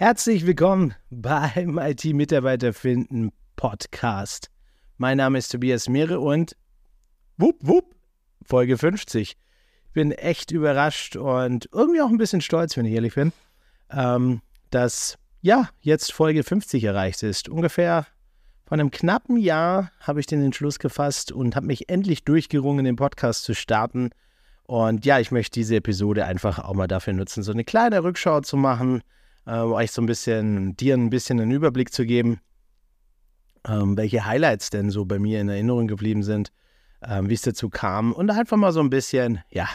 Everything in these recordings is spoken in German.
Herzlich willkommen beim IT-Mitarbeiter finden Podcast. Mein Name ist Tobias Meere und wupp, wupp, Folge 50. Ich bin echt überrascht und irgendwie auch ein bisschen stolz, wenn ich ehrlich bin, ähm, dass ja jetzt Folge 50 erreicht ist. Ungefähr vor einem knappen Jahr habe ich den Entschluss gefasst und habe mich endlich durchgerungen, den Podcast zu starten. Und ja, ich möchte diese Episode einfach auch mal dafür nutzen, so eine kleine Rückschau zu machen äh, euch so ein bisschen, dir ein bisschen einen Überblick zu geben, ähm, welche Highlights denn so bei mir in Erinnerung geblieben sind, ähm, wie es dazu kam und einfach mal so ein bisschen, ja,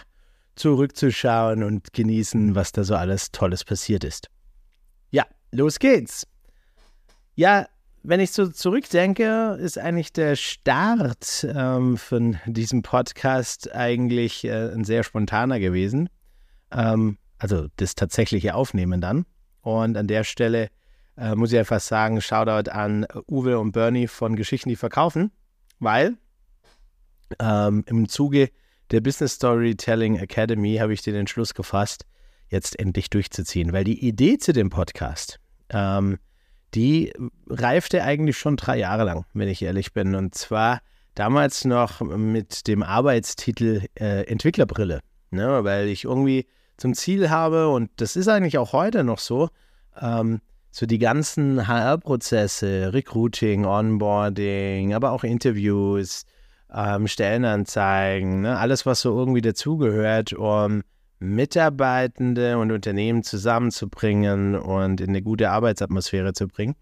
zurückzuschauen und genießen, was da so alles Tolles passiert ist. Ja, los geht's. Ja, wenn ich so zurückdenke, ist eigentlich der Start ähm, von diesem Podcast eigentlich äh, ein sehr spontaner gewesen. Ähm, also das tatsächliche Aufnehmen dann. Und an der Stelle äh, muss ich einfach sagen, Shoutout an Uwe und Bernie von Geschichten, die verkaufen, weil ähm, im Zuge der Business Storytelling Academy habe ich den Entschluss gefasst, jetzt endlich durchzuziehen, weil die Idee zu dem Podcast, ähm, die reifte eigentlich schon drei Jahre lang, wenn ich ehrlich bin. Und zwar damals noch mit dem Arbeitstitel äh, Entwicklerbrille, ne? weil ich irgendwie zum Ziel habe, und das ist eigentlich auch heute noch so, ähm, so die ganzen HR-Prozesse, Recruiting, Onboarding, aber auch Interviews, ähm, Stellenanzeigen, ne, alles, was so irgendwie dazugehört, um Mitarbeitende und Unternehmen zusammenzubringen und in eine gute Arbeitsatmosphäre zu bringen,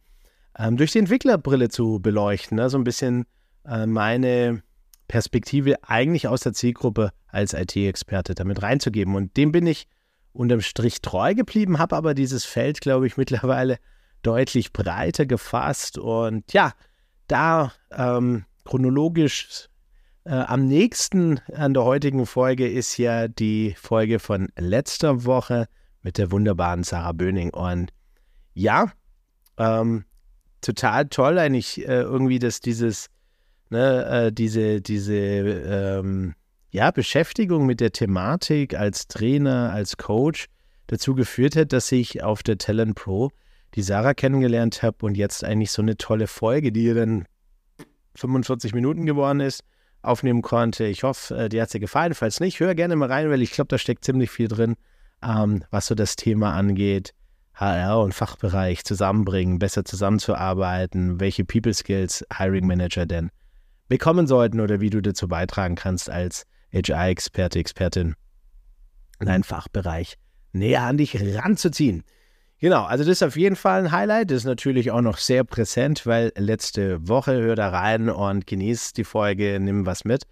ähm, durch die Entwicklerbrille zu beleuchten, ne, so ein bisschen äh, meine Perspektive eigentlich aus der Zielgruppe als IT-Experte damit reinzugeben. Und dem bin ich unterm Strich treu geblieben, habe aber dieses Feld, glaube ich, mittlerweile deutlich breiter gefasst. Und ja, da ähm, chronologisch äh, am nächsten an der heutigen Folge ist ja die Folge von letzter Woche mit der wunderbaren Sarah Böning. Und ja, ähm, total toll eigentlich äh, irgendwie, dass dieses ne, äh, diese, diese ähm, ja, Beschäftigung mit der Thematik als Trainer, als Coach dazu geführt hat, dass ich auf der Talent Pro die Sarah kennengelernt habe und jetzt eigentlich so eine tolle Folge, die dann 45 Minuten geworden ist, aufnehmen konnte. Ich hoffe, äh, dir hat sie gefallen. Falls nicht, hör gerne mal rein, weil ich glaube, da steckt ziemlich viel drin, ähm, was so das Thema angeht. HR und Fachbereich zusammenbringen, besser zusammenzuarbeiten, welche People Skills Hiring Manager denn bekommen sollten oder wie du dazu beitragen kannst als HR-Experte, Expertin in einen Fachbereich näher an dich ranzuziehen. Genau, also das ist auf jeden Fall ein Highlight. Das ist natürlich auch noch sehr präsent, weil letzte Woche hör da rein und genieß die Folge, nimm was mit.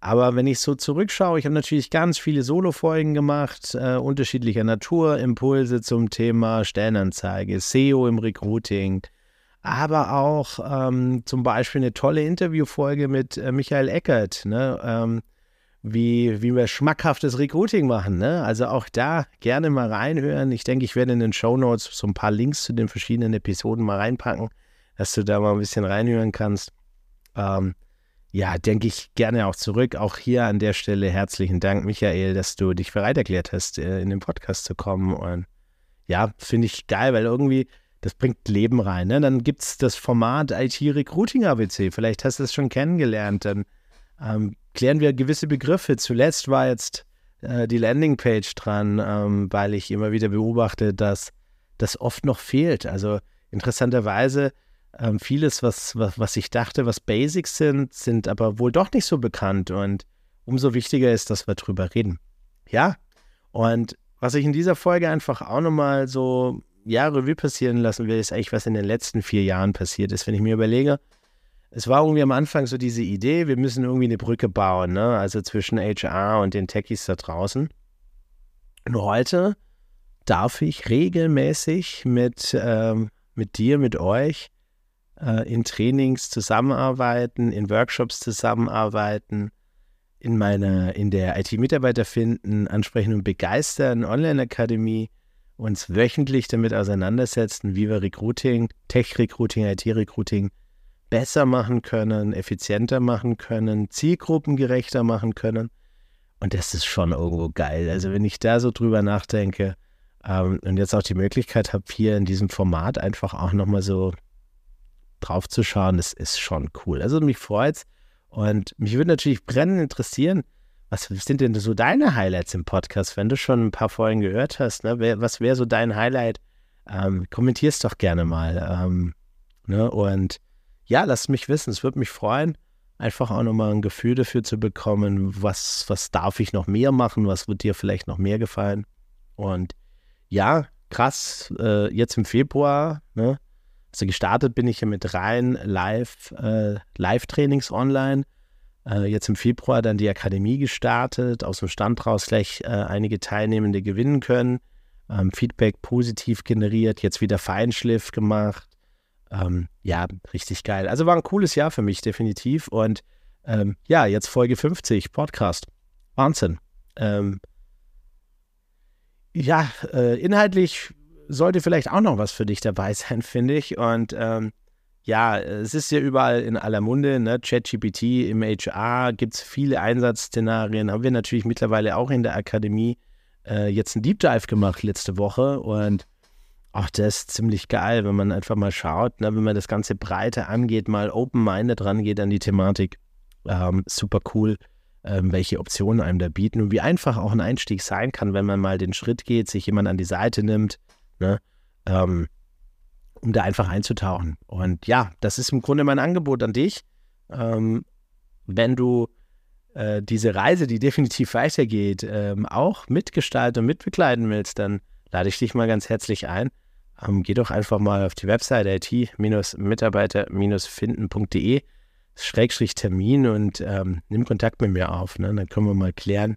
Aber wenn ich so zurückschaue, ich habe natürlich ganz viele Solo-Folgen gemacht, äh, unterschiedlicher Natur, Impulse zum Thema Stellenanzeige, SEO im Recruiting, aber auch ähm, zum Beispiel eine tolle Interviewfolge mit äh, Michael Eckert, ne? Ähm, wie, wie wir schmackhaftes Recruiting machen. Ne? Also auch da gerne mal reinhören. Ich denke, ich werde in den Show Notes so ein paar Links zu den verschiedenen Episoden mal reinpacken, dass du da mal ein bisschen reinhören kannst. Ähm, ja, denke ich gerne auch zurück. Auch hier an der Stelle herzlichen Dank, Michael, dass du dich bereit erklärt hast, äh, in den Podcast zu kommen. Und ja, finde ich geil, weil irgendwie das bringt Leben rein. Ne? Dann gibt es das Format IT Recruiting ABC. Vielleicht hast du es schon kennengelernt. Dann ähm, klären wir gewisse Begriffe. Zuletzt war jetzt äh, die Landingpage dran, ähm, weil ich immer wieder beobachte, dass das oft noch fehlt. Also interessanterweise ähm, vieles, was, was, was ich dachte, was Basics sind, sind aber wohl doch nicht so bekannt. Und umso wichtiger ist, dass wir drüber reden. Ja, und was ich in dieser Folge einfach auch nochmal so ja, Revue passieren lassen will, ist eigentlich, was in den letzten vier Jahren passiert ist. Wenn ich mir überlege, es war irgendwie am Anfang so diese Idee, wir müssen irgendwie eine Brücke bauen, ne? also zwischen HR und den Techies da draußen. Und heute darf ich regelmäßig mit, ähm, mit dir, mit euch äh, in Trainings zusammenarbeiten, in Workshops zusammenarbeiten, in meiner, in der IT-Mitarbeiter finden, ansprechen und begeistern Online-Akademie uns wöchentlich damit auseinandersetzen, wie wir Recruiting, Tech-Recruiting, IT-Recruiting besser machen können, effizienter machen können, zielgruppengerechter machen können. Und das ist schon irgendwo geil. Also wenn ich da so drüber nachdenke, Ähm, und jetzt auch die Möglichkeit habe, hier in diesem Format einfach auch nochmal so drauf zu schauen, das ist schon cool. Also mich freut's. Und mich würde natürlich brennend interessieren, was sind denn so deine Highlights im Podcast, wenn du schon ein paar Folgen gehört hast? Ne? Was wäre so dein Highlight? Ähm, Kommentier es doch gerne mal. Ähm, ne? Und ja, lass mich wissen. Es würde mich freuen, einfach auch nochmal ein Gefühl dafür zu bekommen, was, was darf ich noch mehr machen, was wird dir vielleicht noch mehr gefallen. Und ja, krass, äh, jetzt im Februar, ne? Also gestartet bin ich ja mit rein Live, äh, Live-Trainings online. Äh, jetzt im Februar dann die Akademie gestartet, aus dem Stand raus gleich äh, einige Teilnehmende gewinnen können. Ähm, Feedback positiv generiert, jetzt wieder Feinschliff gemacht. Ähm, ja, richtig geil. Also war ein cooles Jahr für mich, definitiv. Und ähm, ja, jetzt Folge 50, Podcast. Wahnsinn. Ähm, ja, äh, inhaltlich sollte vielleicht auch noch was für dich dabei sein, finde ich. Und ähm, ja, es ist ja überall in aller Munde, ne? ChatGPT im HR gibt es viele Einsatzszenarien, haben wir natürlich mittlerweile auch in der Akademie äh, jetzt einen Deep Dive gemacht letzte Woche und auch das ist ziemlich geil, wenn man einfach mal schaut, ne? wenn man das Ganze breiter angeht, mal open-minded rangeht an die Thematik. Ähm, super cool, ähm, welche Optionen einem da bieten und wie einfach auch ein Einstieg sein kann, wenn man mal den Schritt geht, sich jemand an die Seite nimmt, ne? Ähm, um da einfach einzutauchen. Und ja, das ist im Grunde mein Angebot an dich. Ähm, wenn du äh, diese Reise, die definitiv weitergeht, ähm, auch mitgestalten und mitbegleiten willst, dann lade ich dich mal ganz herzlich ein. Ähm, geh doch einfach mal auf die Website it-mitarbeiter-finden.de Schrägstrich Termin und ähm, nimm Kontakt mit mir auf. Ne? Dann können wir mal klären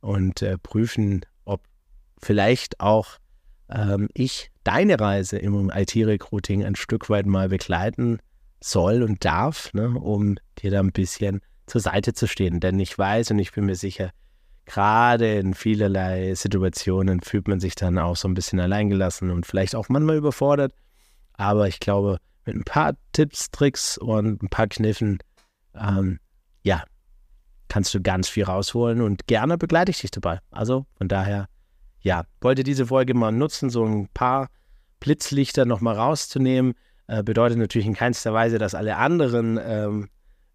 und äh, prüfen, ob vielleicht auch ähm, ich deine Reise im IT-Recruiting ein Stück weit mal begleiten soll und darf, ne, um dir da ein bisschen zur Seite zu stehen. Denn ich weiß und ich bin mir sicher, gerade in vielerlei Situationen fühlt man sich dann auch so ein bisschen alleingelassen und vielleicht auch manchmal überfordert. Aber ich glaube, mit ein paar Tipps, Tricks und ein paar Kniffen, ähm, ja, kannst du ganz viel rausholen und gerne begleite ich dich dabei. Also von daher ja, wollte diese Folge mal nutzen, so ein paar Blitzlichter nochmal rauszunehmen. Äh, bedeutet natürlich in keinster Weise, dass alle anderen ähm,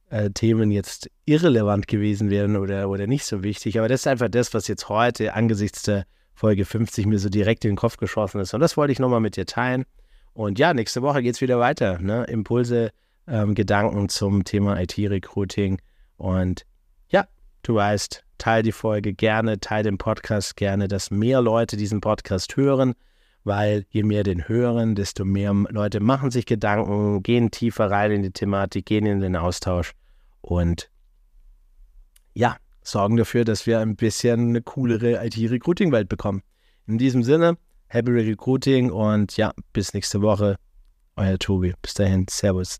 äh, Themen jetzt irrelevant gewesen wären oder, oder nicht so wichtig. Aber das ist einfach das, was jetzt heute angesichts der Folge 50 mir so direkt in den Kopf geschossen ist. Und das wollte ich nochmal mit dir teilen. Und ja, nächste Woche geht es wieder weiter. Ne? Impulse, ähm, Gedanken zum Thema IT-Recruiting. Und du weißt, teile die Folge gerne, teile den Podcast gerne, dass mehr Leute diesen Podcast hören, weil je mehr den hören, desto mehr Leute machen sich Gedanken, gehen tiefer rein in die Thematik, gehen in den Austausch und ja, sorgen dafür, dass wir ein bisschen eine coolere IT-Recruiting-Welt bekommen. In diesem Sinne, happy Recruiting und ja, bis nächste Woche. Euer Tobi. Bis dahin, Servus.